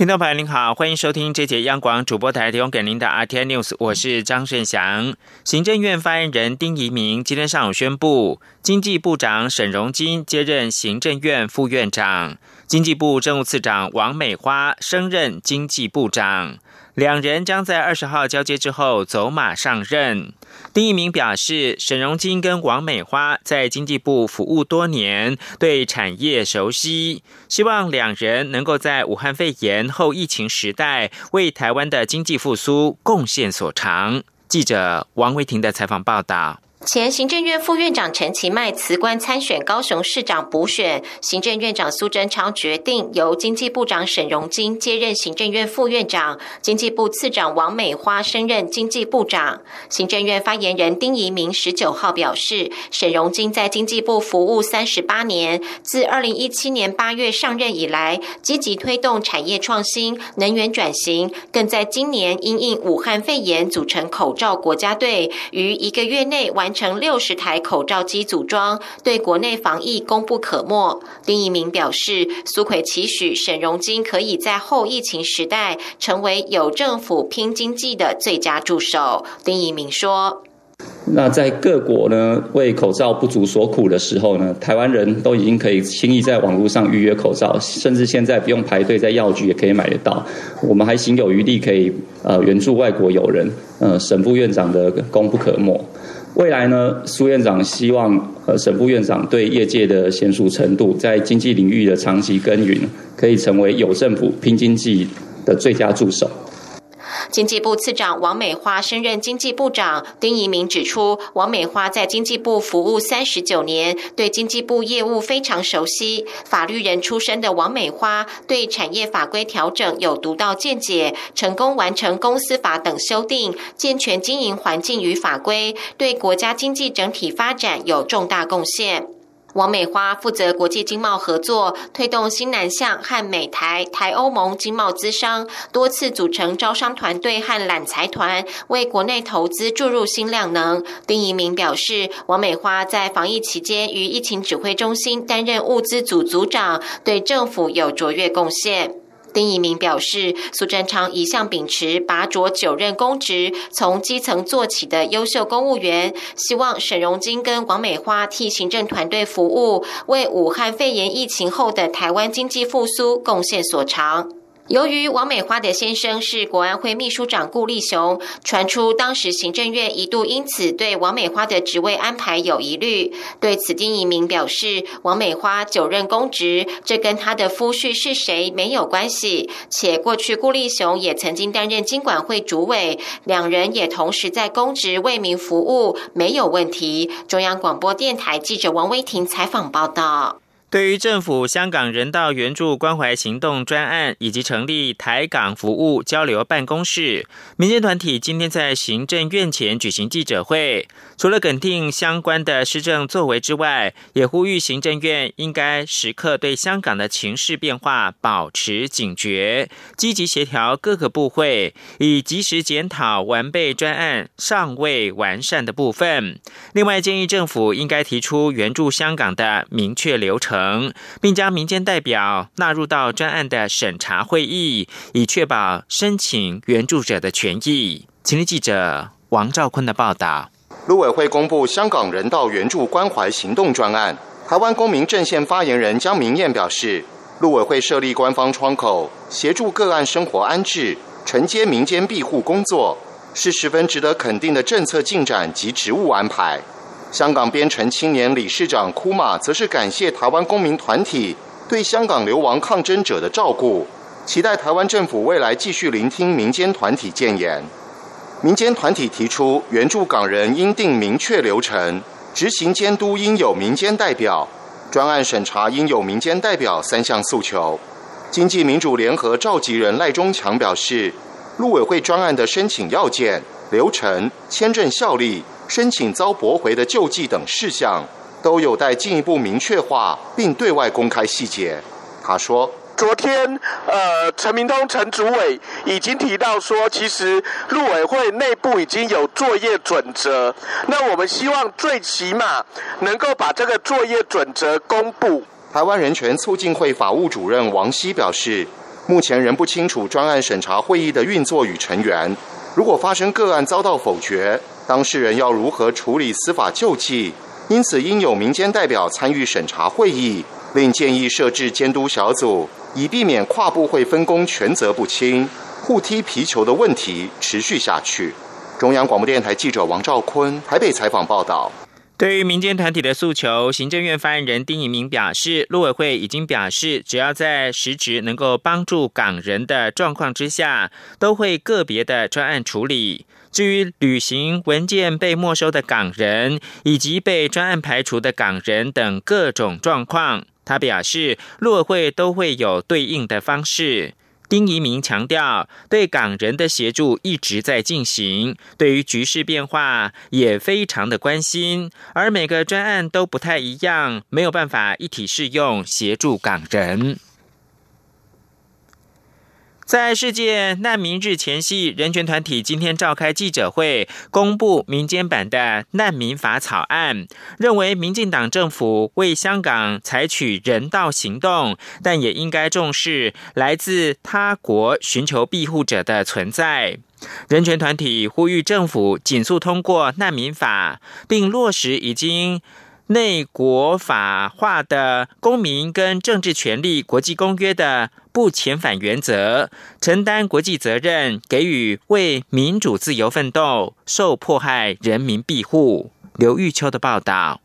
听众朋友您好，欢迎收听这节央广主播台提供给您的 RT News，我是张顺祥。行政院发言人丁仪明今天上午宣布，经济部长沈荣金接任行政院副院长。经济部政务次长王美花升任经济部长，两人将在二十号交接之后走马上任。丁一鸣表示，沈荣金跟王美花在经济部服务多年，对产业熟悉，希望两人能够在武汉肺炎后疫情时代为台湾的经济复苏贡献所长。记者王维婷的采访报道。前行政院副院长陈其迈辞官参选高雄市长补选，行政院长苏贞昌决定由经济部长沈荣金接任行政院副院长，经济部次长王美花升任经济部长。行政院发言人丁仪明十九号表示，沈荣金在经济部服务三十八年，自二零一七年八月上任以来，积极推动产业创新、能源转型，更在今年因应武汉肺炎组成口罩国家队，于一个月内完。成六十台口罩机组装，对国内防疫功不可没。丁一鸣表示，苏奎期许沈荣金可以在后疫情时代成为有政府拼经济的最佳助手。丁一鸣说：“那在各国呢为口罩不足所苦的时候呢，台湾人都已经可以轻易在网络上预约口罩，甚至现在不用排队，在药局也可以买得到。我们还行有余力可以呃援助外国友人。呃，沈副院长的功不可没。”未来呢，苏院长希望呃沈副院长对业界的娴熟程度，在经济领域的长期耕耘，可以成为有政府拼经济的最佳助手。经济部次长王美花升任经济部长。丁仪明指出，王美花在经济部服务三十九年，对经济部业务非常熟悉。法律人出身的王美花，对产业法规调整有独到见解，成功完成公司法等修订，健全经营环境与法规，对国家经济整体发展有重大贡献。王美花负责国际经贸合作，推动新南向和美台、台欧盟经贸资商，多次组成招商团队和揽财团，为国内投资注入新量能。丁仪明表示，王美花在防疫期间于疫情指挥中心担任物资组组长，对政府有卓越贡献。丁仪明表示，苏贞昌一向秉持拔擢九任公职，从基层做起的优秀公务员，希望沈荣金跟王美花替行政团队服务，为武汉肺炎疫情后的台湾经济复苏贡献所长。由于王美花的先生是国安会秘书长顾立雄，传出当时行政院一度因此对王美花的职位安排有疑虑。对此，丁一鸣表示，王美花久任公职，这跟她的夫婿是谁没有关系。且过去顾立雄也曾经担任经管会主委，两人也同时在公职为民服务，没有问题。中央广播电台记者王威婷采访报道。对于政府香港人道援助关怀行动专案以及成立台港服务交流办公室，民间团体今天在行政院前举行记者会，除了肯定相关的施政作为之外，也呼吁行政院应该时刻对香港的情势变化保持警觉，积极协调各个部会，以及时检讨完备专案尚未完善的部分。另外，建议政府应该提出援助香港的明确流程。并将民间代表纳入到专案的审查会议，以确保申请援助者的权益。请听记者王兆坤的报道。陆委会公布香港人道援助关怀行动专案，台湾公民阵线发言人江明燕表示，陆委会设立官方窗口，协助个案生活安置，承接民间庇护工作，是十分值得肯定的政策进展及职务安排。香港编程青年理事长库马则是感谢台湾公民团体对香港流亡抗争者的照顾，期待台湾政府未来继续聆听民间团体建言。民间团体提出，援助港人应定明确流程，执行监督应有民间代表，专案审查应有民间代表三项诉求。经济民主联合召集人赖中强表示，陆委会专案的申请要件、流程、签证效力。申请遭驳回的救济等事项，都有待进一步明确化，并对外公开细节。他说。昨天，呃，陈明通陈主委已经提到说，其实陆委会内部已经有作业准则。那我们希望最起码能够把这个作业准则公布。台湾人权促进会法务主任王希表示，目前仍不清楚专案审查会议的运作与成员。如果发生个案遭到否决，当事人要如何处理司法救济？因此，应有民间代表参与审查会议，另建议设置监督小组。以避免跨部会分工权责不清、互踢皮球的问题持续下去。中央广播电台记者王兆坤台北采访报道。对于民间团体的诉求，行政院发言人丁仪明表示，陆委会已经表示，只要在实质能够帮助港人的状况之下，都会个别的专案处理。至于旅行文件被没收的港人，以及被专案排除的港人等各种状况。他表示，陆委会都会有对应的方式。丁仪明强调，对港人的协助一直在进行，对于局势变化也非常的关心。而每个专案都不太一样，没有办法一体适用协助港人。在世界难民日前夕，人权团体今天召开记者会，公布民间版的难民法草案，认为民进党政府为香港采取人道行动，但也应该重视来自他国寻求庇护者的存在。人权团体呼吁政府紧速通过难民法，并落实已经。内国法化的公民跟政治权利国际公约的不遣返原则，承担国际责任，给予为民主自由奋斗受迫害人民庇护。刘玉秋的报道。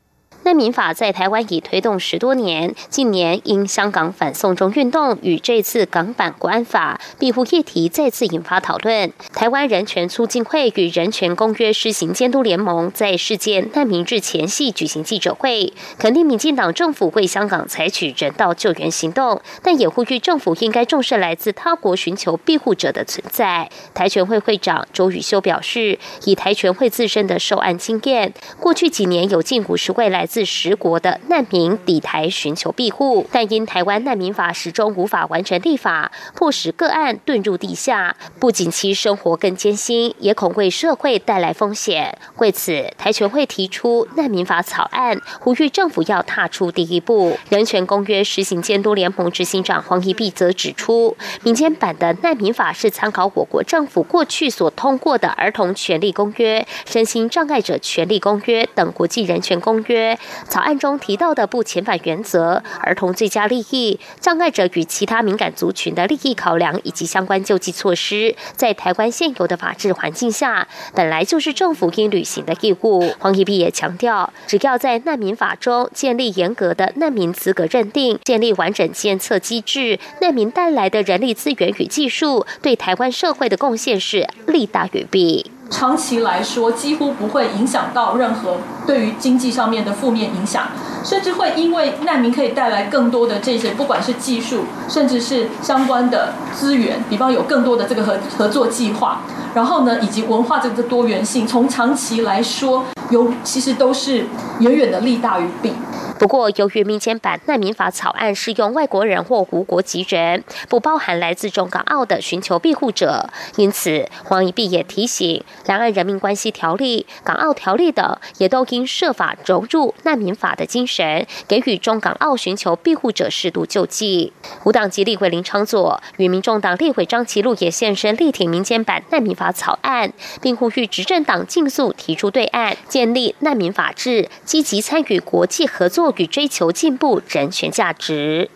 难民法在台湾已推动十多年，近年因香港反送中运动与这次港版国安法庇护议题再次引发讨论。台湾人权促进会与人权公约施行监督联盟在事件难民日前夕举行记者会，肯定民进党政府为香港采取人道救援行动，但也呼吁政府应该重视来自他国寻求庇护者的存在。台全会会长周宇修表示，以台全会自身的受案经验，过去几年有近五十位来自自十国的难民抵台寻求庇护，但因台湾难民法始终无法完成立法，迫使个案遁入地下，不仅其生活更艰辛，也恐为社会带来风险。为此，台全会提出难民法草案，呼吁政府要踏出第一步。人权公约实行监督联盟执行长黄怡碧则指出，民间版的难民法是参考我国政府过去所通过的儿童权利公约、身心障碍者权利公约等国际人权公约。草案中提到的不遣返原则、儿童最佳利益、障碍者与其他敏感族群的利益考量以及相关救济措施，在台湾现有的法治环境下，本来就是政府应履行的义务。黄宜碧也强调，只要在难民法中建立严格的难民资格认定，建立完整监测机制，难民带来的人力资源与技术，对台湾社会的贡献是利大于弊。长期来说，几乎不会影响到任何对于经济上面的负面影响，甚至会因为难民可以带来更多的这些，不管是技术，甚至是相关的资源，比方有更多的这个合合作计划，然后呢，以及文化这个多元性，从长期来说，有其实都是远远的利大于弊。不过，由于民间版难民法草案适用外国人或无国籍人，不包含来自中港澳的寻求庇护者，因此黄宜碧也提醒，两岸人民关系条例、港澳条例等，也都应设法融入难民法的精神，给予中港澳寻求庇护者适度救济。无党籍立委林昌佐与民众党立委张其禄也现身力挺民间版难民法草案，并呼吁执政党尽速提出对案，建立难民法制，积极参与国际合作。与追求进步人权价值。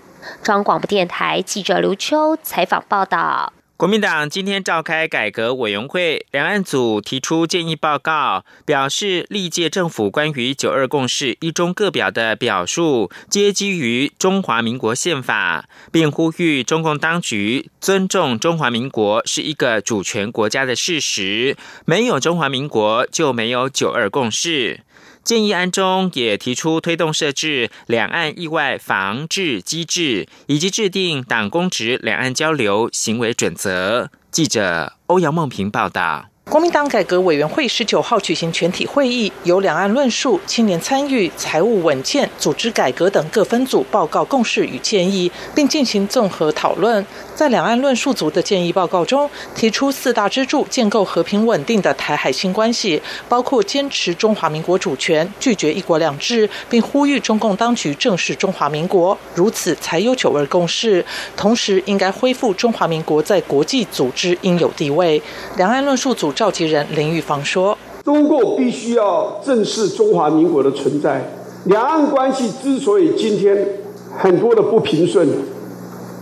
中央广播电台记者刘秋采访报道。国民党今天召开改革委员会，两岸组提出建议报告，表示历届政府关于九二共识一中各表的表述，皆基于中华民国宪法，并呼吁中共当局尊重中华民国是一个主权国家的事实，没有中华民国就没有九二共识。建议案中也提出推动设置两岸意外防治机制，以及制定党公职两岸交流行为准则。记者欧阳梦平报道。国民党改革委员会十九号举行全体会议，由两岸论述、青年参与、财务稳健、组织改革等各分组报告共识与建议，并进行综合讨论。在两岸论述组的建议报告中，提出四大支柱建构和平稳定的台海新关系，包括坚持中华民国主权、拒绝一国两制，并呼吁中共当局正视中华民国，如此才有九二共识。同时，应该恢复中华民国在国际组织应有地位。两岸论述组。召集人林玉芳说：“中共必须要正视中华民国的存在。两岸关系之所以今天很多的不平顺，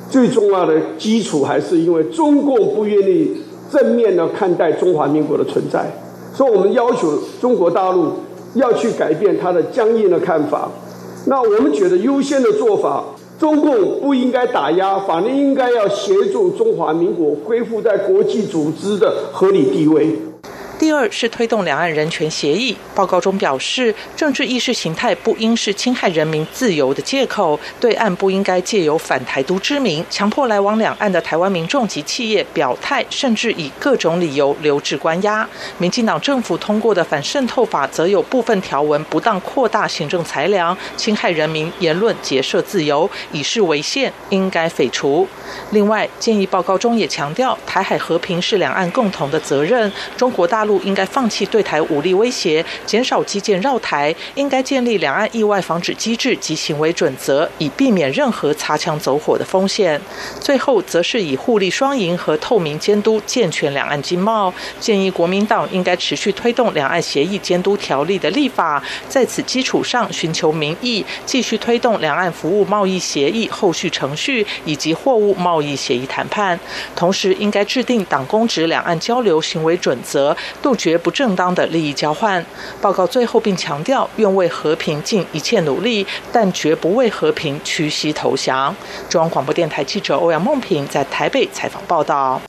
最重要的基础还是因为中共不愿意正面的看待中华民国的存在。所以，我们要求中国大陆要去改变他的僵硬的看法。那我们觉得优先的做法，中共不应该打压，反而应该要协助中华民国恢复在国际组织的合理地位。”第二是推动两岸人权协议。报告中表示，政治意识形态不应是侵害人民自由的借口，对岸不应该借由反台独之名，强迫来往两岸的台湾民众及企业表态，甚至以各种理由留置关押。民进党政府通过的反渗透法，则有部分条文不当扩大行政裁量，侵害人民言论结社自由，以示违宪，应该废除。另外，建议报告中也强调，台海和平是两岸共同的责任，中国大。陆应该放弃对台武力威胁，减少基建绕台，应该建立两岸意外防止机制及行为准则，以避免任何擦枪走火的风险。最后，则是以互利双赢和透明监督健全两岸经贸。建议国民党应该持续推动两岸协议监督条例的立法，在此基础上寻求民意，继续推动两岸服务贸易协议后续程序以及货物贸易协议谈判。同时，应该制定党公职两岸交流行为准则。杜绝不正当的利益交换。报告最后并强调，愿为和平尽一切努力，但绝不为和平屈膝投降。中央广播电台记者欧阳梦平在台北采访报道。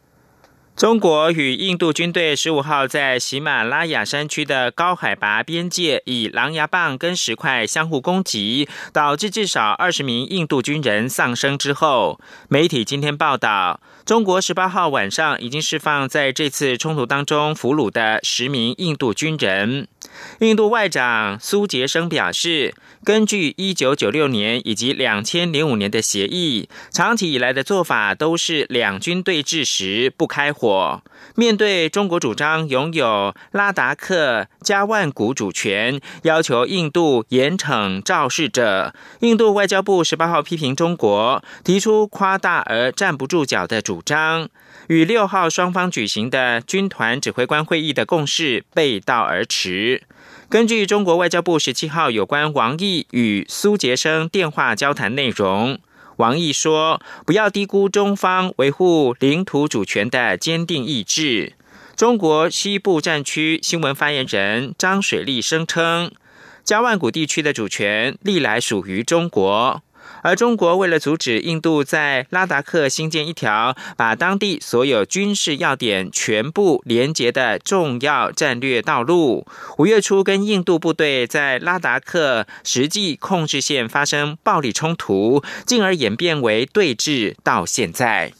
中国与印度军队十五号在喜马拉雅山区的高海拔边界以狼牙棒跟石块相互攻击，导致至少二十名印度军人丧生之后，媒体今天报道。中国十八号晚上已经释放在这次冲突当中俘虏的十名印度军人。印度外长苏杰生表示，根据一九九六年以及两千零五年的协议，长期以来的做法都是两军对峙时不开火。面对中国主张拥有拉达克加万古主权，要求印度严惩肇事者，印度外交部十八号批评中国提出夸大而站不住脚的主。主张与六号双方举行的军团指挥官会议的共识背道而驰。根据中国外交部十七号有关王毅与苏杰生电话交谈内容，王毅说：“不要低估中方维护领土主权的坚定意志。”中国西部战区新闻发言人张水利声称：“加万古地区的主权历来属于中国。”而中国为了阻止印度在拉达克新建一条把当地所有军事要点全部连接的重要战略道路，五月初跟印度部队在拉达克实际控制线发生暴力冲突，进而演变为对峙，到现在。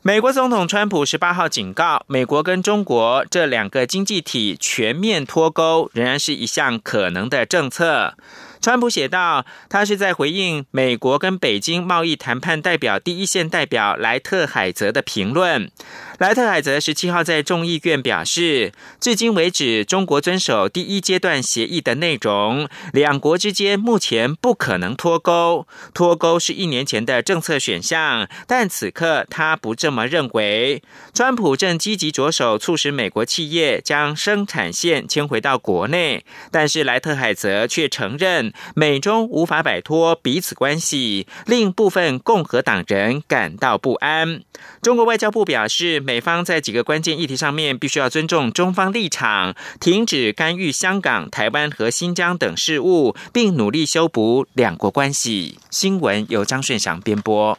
美国总统川普十八号警告，美国跟中国这两个经济体全面脱钩，仍然是一项可能的政策。川普写道：“他是在回应美国跟北京贸易谈判代表第一线代表莱特海泽的评论。”莱特海泽十七号在众议院表示，至今为止，中国遵守第一阶段协议的内容，两国之间目前不可能脱钩。脱钩是一年前的政策选项，但此刻他不这么认为。川普正积极着手促使美国企业将生产线迁回到国内，但是莱特海泽却承认美中无法摆脱彼此关系，令部分共和党人感到不安。中国外交部表示。美方在几个关键议题上面必须要尊重中方立场，停止干预香港、台湾和新疆等事务，并努力修补两国关系。新闻由张顺祥编播。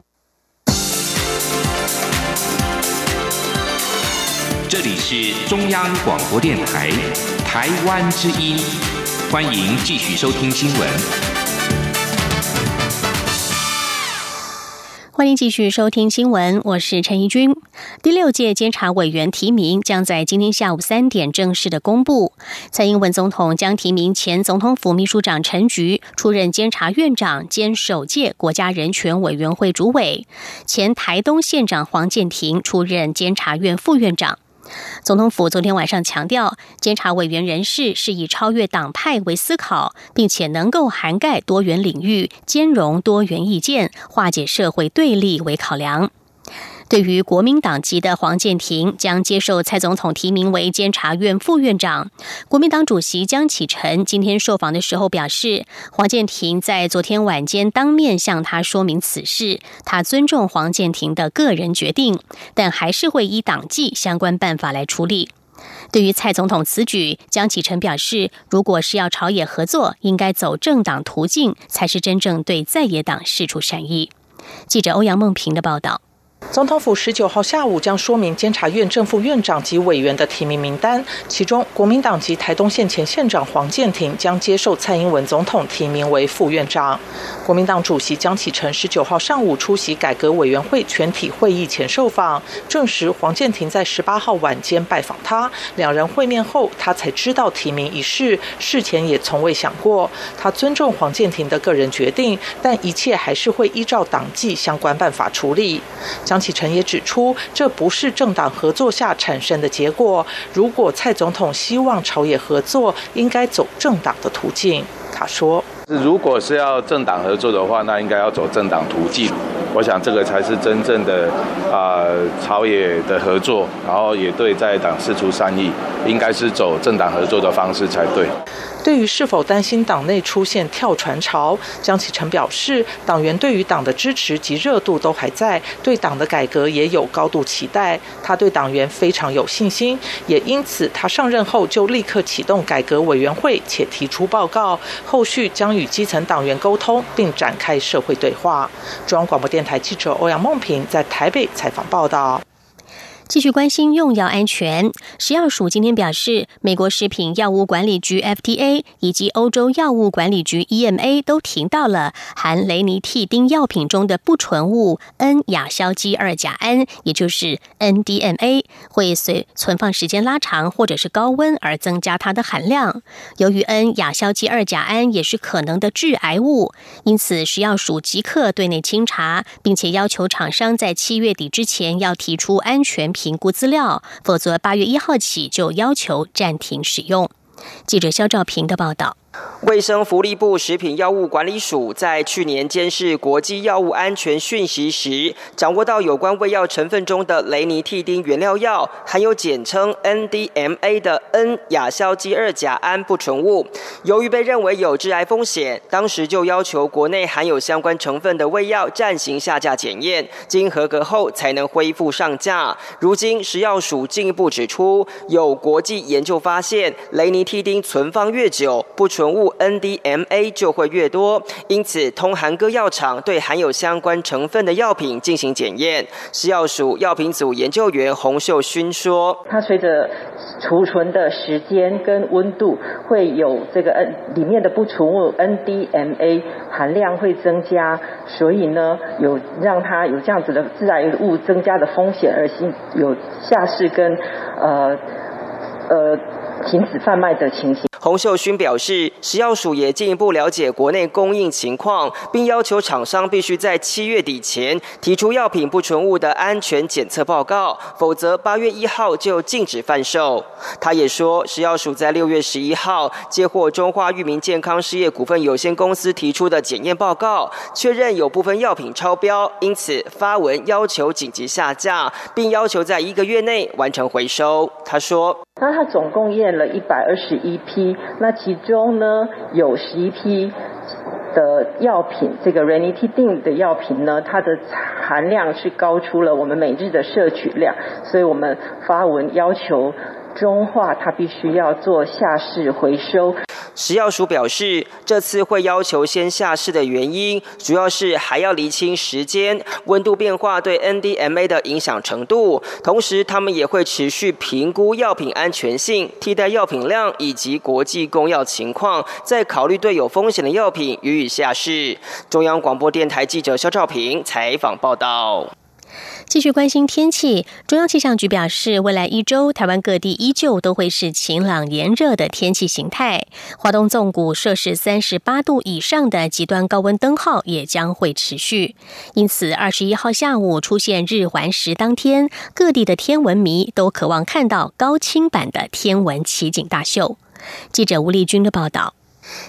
这里是中央广播电台台湾之音，欢迎继续收听新闻。欢迎继续收听新闻，我是陈怡君。第六届监察委员提名将在今天下午三点正式的公布。蔡英文总统将提名前总统府秘书长陈菊出任监察院长兼首届国家人权委员会主委，前台东县长黄建庭出任监察院副院长。总统府昨天晚上强调，监察委员人士是以超越党派为思考，并且能够涵盖多元领域、兼容多元意见、化解社会对立为考量。对于国民党籍的黄建庭将接受蔡总统提名为监察院副院长，国民党主席江启臣今天受访的时候表示，黄建庭在昨天晚间当面向他说明此事，他尊重黄建庭的个人决定，但还是会依党纪相关办法来处理。对于蔡总统此举，江启臣表示，如果是要朝野合作，应该走政党途径，才是真正对在野党示出善意。记者欧阳梦平的报道。总统府十九号下午将说明监察院正副院长及委员的提名名单，其中国民党籍台东县前县长黄建庭将接受蔡英文总统提名为副院长。国民党主席江启臣十九号上午出席改革委员会全体会议前受访，证实黄建庭在十八号晚间拜访他，两人会面后，他才知道提名一事，事前也从未想过。他尊重黄建庭的个人决定，但一切还是会依照党纪相关办法处理。江启辰也指出，这不是政党合作下产生的结果。如果蔡总统希望朝野合作，应该走政党的途径。他说：“如果是要政党合作的话，那应该要走政党途径。我想这个才是真正的啊朝野的合作，然后也对在党释出善意，应该是走政党合作的方式才对。”对于是否担心党内出现跳船潮，江启臣表示，党员对于党的支持及热度都还在，对党的改革也有高度期待。他对党员非常有信心，也因此他上任后就立刻启动改革委员会，且提出报告，后续将与基层党员沟通，并展开社会对话。中央广播电台记者欧阳梦平在台北采访报道。继续关心用药安全，食药署今天表示，美国食品药物管理局 FDA 以及欧洲药物管理局 EMA 都停到了含雷尼替丁药品中的不纯物 N 亚硝基二甲胺，也就是 NDMA，会随存放时间拉长或者是高温而增加它的含量。由于 N 亚硝基二甲胺也是可能的致癌物，因此食药署即刻对内清查，并且要求厂商在七月底之前要提出安全。评估资料，否则八月一号起就要求暂停使用。记者肖兆平的报道。卫生福利部食品药物管理署在去年监视国际药物安全讯息时，掌握到有关胃药成分中的雷尼替丁原料药含有简称 NDMA 的 N 亚硝基二甲胺不纯物。由于被认为有致癌风险，当时就要求国内含有相关成分的胃药暂行下架检验，经合格后才能恢复上架。如今食药署进一步指出，有国际研究发现，雷尼替丁存放越久，不纯纯物 NDMA 就会越多，因此通含各药厂对含有相关成分的药品进行检验。食药署药品组研究员洪秀勋说：“它随着储存的时间跟温度，会有这个 N 里面的不纯物 NDMA 含量会增加，所以呢，有让它有这样子的致癌物增加的风险，而有下市跟呃呃。”停止贩卖的情形。洪秀勋表示，食药署也进一步了解国内供应情况，并要求厂商必须在七月底前提出药品不纯物的安全检测报告，否则八月一号就禁止贩售。他也说，食药署在六月十一号接获中华裕民健康事业股份有限公司提出的检验报告，确认有部分药品超标，因此发文要求紧急下架，并要求在一个月内完成回收。他说。那他总共验了一百二十一批，那其中呢有十一批的药品，这个 ranitidine 的药品呢，它的含量是高出了我们每日的摄取量，所以我们发文要求中化，它必须要做下市回收。食药署表示，这次会要求先下市的原因，主要是还要厘清时间、温度变化对 NDMA 的影响程度，同时他们也会持续评估药品安全性、替代药品量以及国际供药情况，再考虑对有风险的药品予以下市。中央广播电台记者肖兆平采访报道。继续关心天气，中央气象局表示，未来一周台湾各地依旧都会是晴朗炎热的天气形态。华东纵谷摄氏三十八度以上的极端高温灯号也将会持续。因此，二十一号下午出现日环食当天，各地的天文迷都渴望看到高清版的天文奇景大秀。记者吴丽君的报道。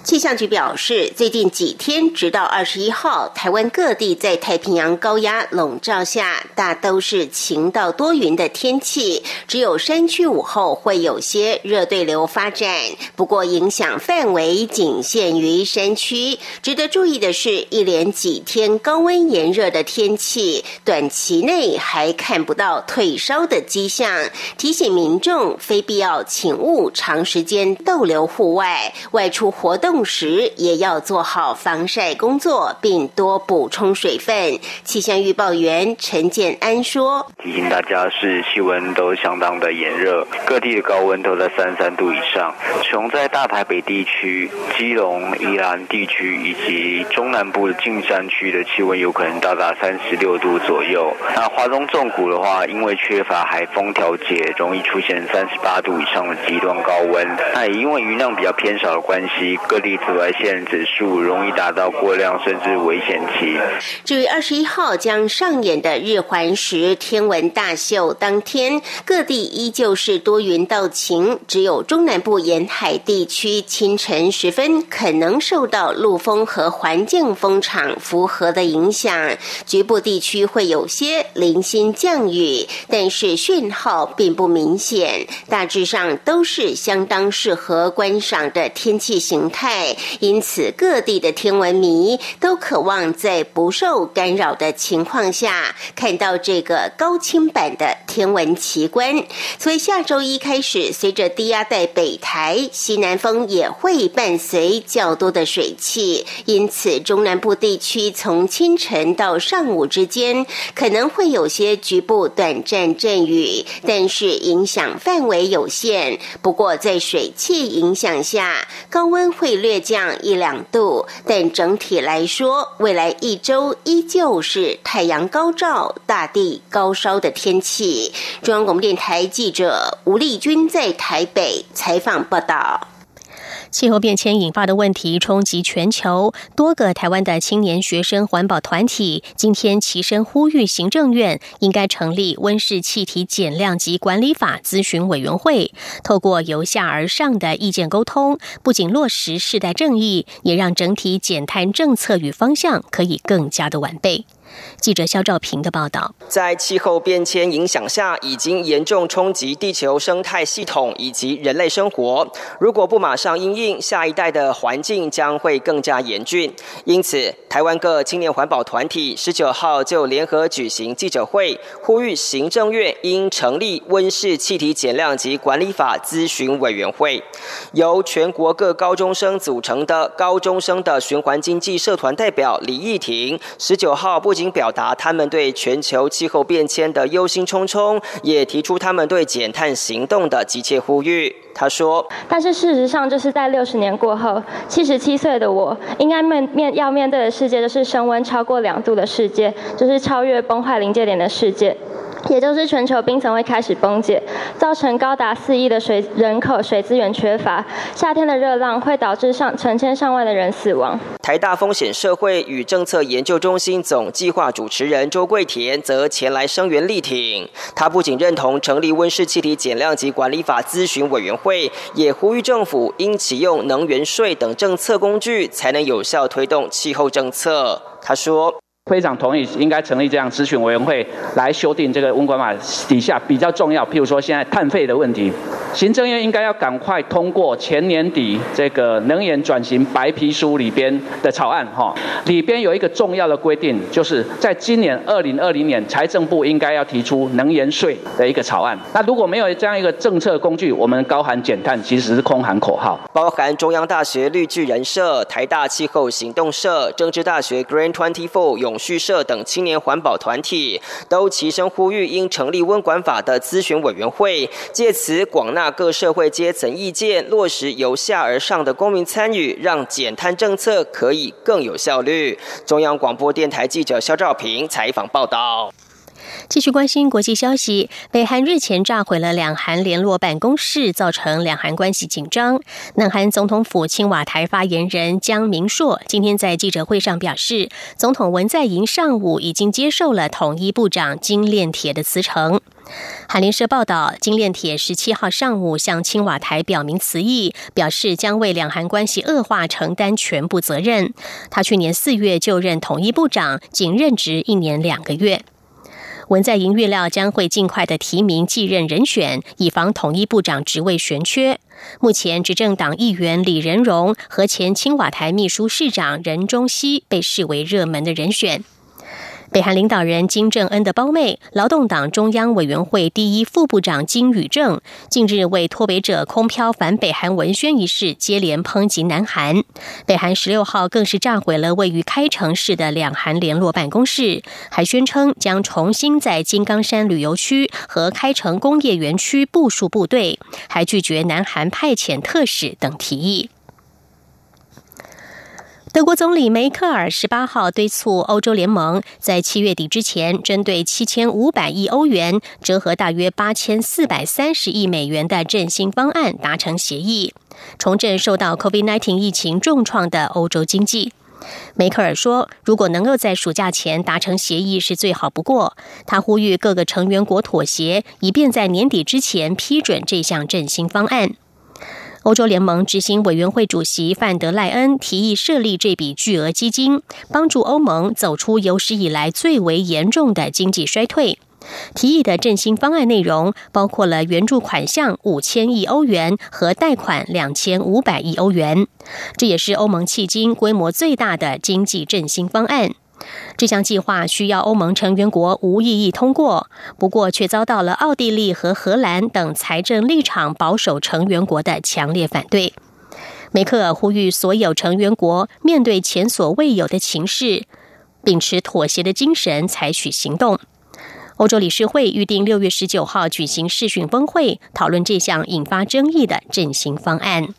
气象局表示，最近几天，直到二十一号，台湾各地在太平洋高压笼罩下，大都是晴到多云的天气。只有山区午后会有些热对流发展，不过影响范围仅限于山区。值得注意的是，一连几天高温炎热的天气，短期内还看不到退烧的迹象。提醒民众，非必要请勿长时间逗留户外，外出活。动时也要做好防晒工作，并多补充水分。气象预报员陈建安说：“提醒大家，是气温都相当的炎热，各地的高温都在三十三度以上。从在大台北地区、基隆、宜兰地区以及中南部的近山区的气温有可能到达三十六度左右。那华中纵谷的话，因为缺乏海风调节，容易出现三十八度以上的极端高温。那也因为云量比较偏少的关系。”各地紫外线指数容易达到过量甚至危险期。至于二十一号将上演的日环食天文大秀当天，各地依旧是多云到晴，只有中南部沿海地区清晨时分可能受到陆风和环境风场符合的影响，局部地区会有些零星降雨，但是讯号并不明显，大致上都是相当适合观赏的天气形。态，因此各地的天文迷都渴望在不受干扰的情况下，看到这个高清版的天文奇观。所以下周一开始，随着低压带北台，西南风也会伴随较多的水汽，因此中南部地区从清晨到上午之间，可能会有些局部短暂阵雨，但是影响范围有限。不过在水汽影响下，高温。会略降一两度，但整体来说，未来一周依旧是太阳高照、大地高烧的天气。中央广播电台记者吴丽君在台北采访报道。气候变迁引发的问题冲击全球，多个台湾的青年学生环保团体今天齐声呼吁行政院应该成立温室气体减量及管理法咨询委员会，透过由下而上的意见沟通，不仅落实世代正义，也让整体减碳政策与方向可以更加的完备。记者肖兆平的报道：在气候变迁影响下，已经严重冲击地球生态系统以及人类生活。如果不马上应应，下一代的环境将会更加严峻。因此，台湾各青年环保团体十九号就联合举行记者会，呼吁行政院应成立温室气体减量及管理法咨询委员会，由全国各高中生组成的高中生的循环经济社团代表李义婷十九号不仅表达他们对全球气候变迁的忧心忡忡，也提出他们对减碳行动的急切呼吁。他说：“但是事实上，就是在六十年过后，七十七岁的我，应该面面要面对的世界，就是升温超过两度的世界，就是超越崩坏临界点的世界。也就是全球冰层会开始崩解，造成高达四亿的水人口水资源缺乏。夏天的热浪会导致上成千上万的人死亡。台大风险社会与政策研究中心总计划主持人周桂田则前来声援力挺。他不仅认同成立温室气体减量及管理法咨询委员会，也呼吁政府应启用能源税等政策工具，才能有效推动气候政策。他说。非常同意，应该成立这样咨询委员会来修订这个温管法底下比较重要，譬如说现在碳费的问题，行政院应该要赶快通过前年底这个能源转型白皮书里边的草案，哈，里边有一个重要的规定，就是在今年二零二零年财政部应该要提出能源税的一个草案。那如果没有这样一个政策工具，我们高喊减碳其实是空喊口号。包含中央大学绿巨人社、台大气候行动社、政治大学 Green Twenty Four 永续社等青年环保团体都齐声呼吁，应成立温管法的咨询委员会，借此广纳各社会阶层意见，落实由下而上的公民参与，让减碳政策可以更有效率。中央广播电台记者肖兆平采访报道。继续关心国际消息，北韩日前炸毁了两韩联络办公室，造成两韩关系紧张。南韩总统府青瓦台发言人江明硕今天在记者会上表示，总统文在寅上午已经接受了统一部长金炼铁的辞呈。韩联社报道，金炼铁十七号上午向青瓦台表明辞意，表示将为两韩关系恶化承担全部责任。他去年四月就任统一部长，仅任职一年两个月。文在寅预料将会尽快的提名继任人选，以防统一部长职位悬缺。目前，执政党议员李仁荣和前青瓦台秘书市长任中熙被视为热门的人选。北韩领导人金正恩的胞妹、劳动党中央委员会第一副部长金宇正，近日为脱北者空飘反北韩文宣一事，接连抨击南韩。北韩十六号更是炸毁了位于开城市的两韩联络办公室，还宣称将重新在金刚山旅游区和开城工业园区部署部队，还拒绝南韩派遣特使等提议。德国总理梅克尔十八号敦促欧洲联盟在七月底之前，针对七千五百亿欧元（折合大约八千四百三十亿美元）的振兴方案达成协议，重振受到 COVID-19 疫情重创的欧洲经济。梅克尔说：“如果能够在暑假前达成协议，是最好不过。”他呼吁各个成员国妥协，以便在年底之前批准这项振兴方案。欧洲联盟执行委员会主席范德赖恩提议设立这笔巨额基金，帮助欧盟走出有史以来最为严重的经济衰退。提议的振兴方案内容包括了援助款项五千亿欧元和贷款两千五百亿欧元，这也是欧盟迄今规模最大的经济振兴方案。这项计划需要欧盟成员国无异议通过，不过却遭到了奥地利和荷兰等财政立场保守成员国的强烈反对。梅克尔呼吁所有成员国面对前所未有的情势，秉持妥协的精神采取行动。欧洲理事会预定六月十九号举行视讯峰会，讨论这项引发争议的振兴方案。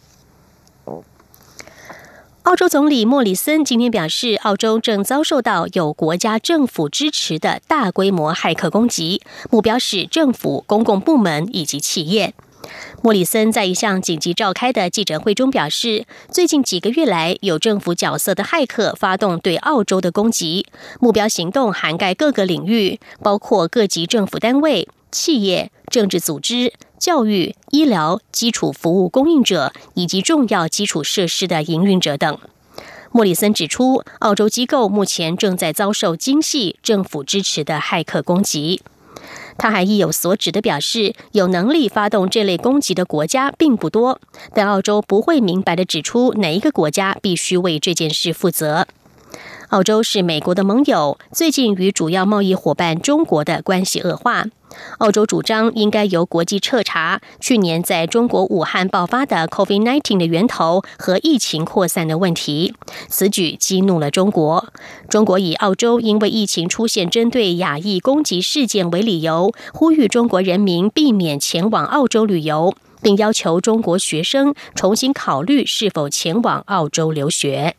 澳洲总理莫里森今天表示，澳洲正遭受到有国家政府支持的大规模骇客攻击，目标是政府、公共部门以及企业。莫里森在一项紧急召开的记者会中表示，最近几个月来，有政府角色的骇客发动对澳洲的攻击，目标行动涵盖各个领域，包括各级政府单位、企业、政治组织。教育、医疗、基础服务供应者以及重要基础设施的营运者等。莫里森指出，澳洲机构目前正在遭受精细政府支持的骇客攻击。他还意有所指的表示，有能力发动这类攻击的国家并不多，但澳洲不会明白的指出哪一个国家必须为这件事负责。澳洲是美国的盟友，最近与主要贸易伙伴中国的关系恶化。澳洲主张应该由国际彻查去年在中国武汉爆发的 COVID-19 的源头和疫情扩散的问题。此举激怒了中国。中国以澳洲因为疫情出现针对亚裔攻击事件为理由，呼吁中国人民避免前往澳洲旅游，并要求中国学生重新考虑是否前往澳洲留学。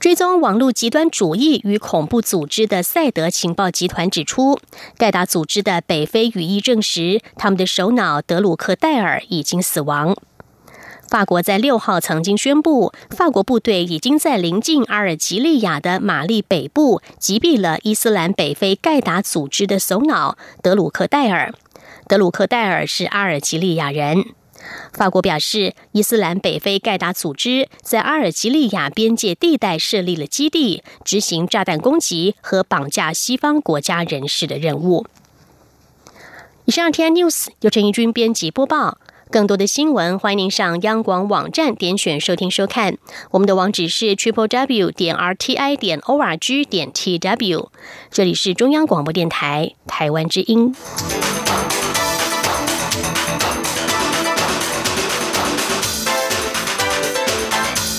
追踪网络极端主义与恐怖组织的赛德情报集团指出，盖达组织的北非羽翼证实，他们的首脑德鲁克戴尔已经死亡。法国在六号曾经宣布，法国部队已经在临近阿尔及利亚的马利北部击毙了伊斯兰北非盖达组织的首脑德鲁克戴尔。德鲁克戴尔是阿尔及利亚人。法国表示，伊斯兰北非盖达组织在阿尔及利亚边界地带设立了基地，执行炸弹攻击和绑架西方国家人士的任务。以上 T N News 由陈怡君编辑播报。更多的新闻，欢迎您上央广网站点选收听收看。我们的网址是 triple w 点 r t i 点 o r g 点 t w。这里是中央广播电台台湾之音。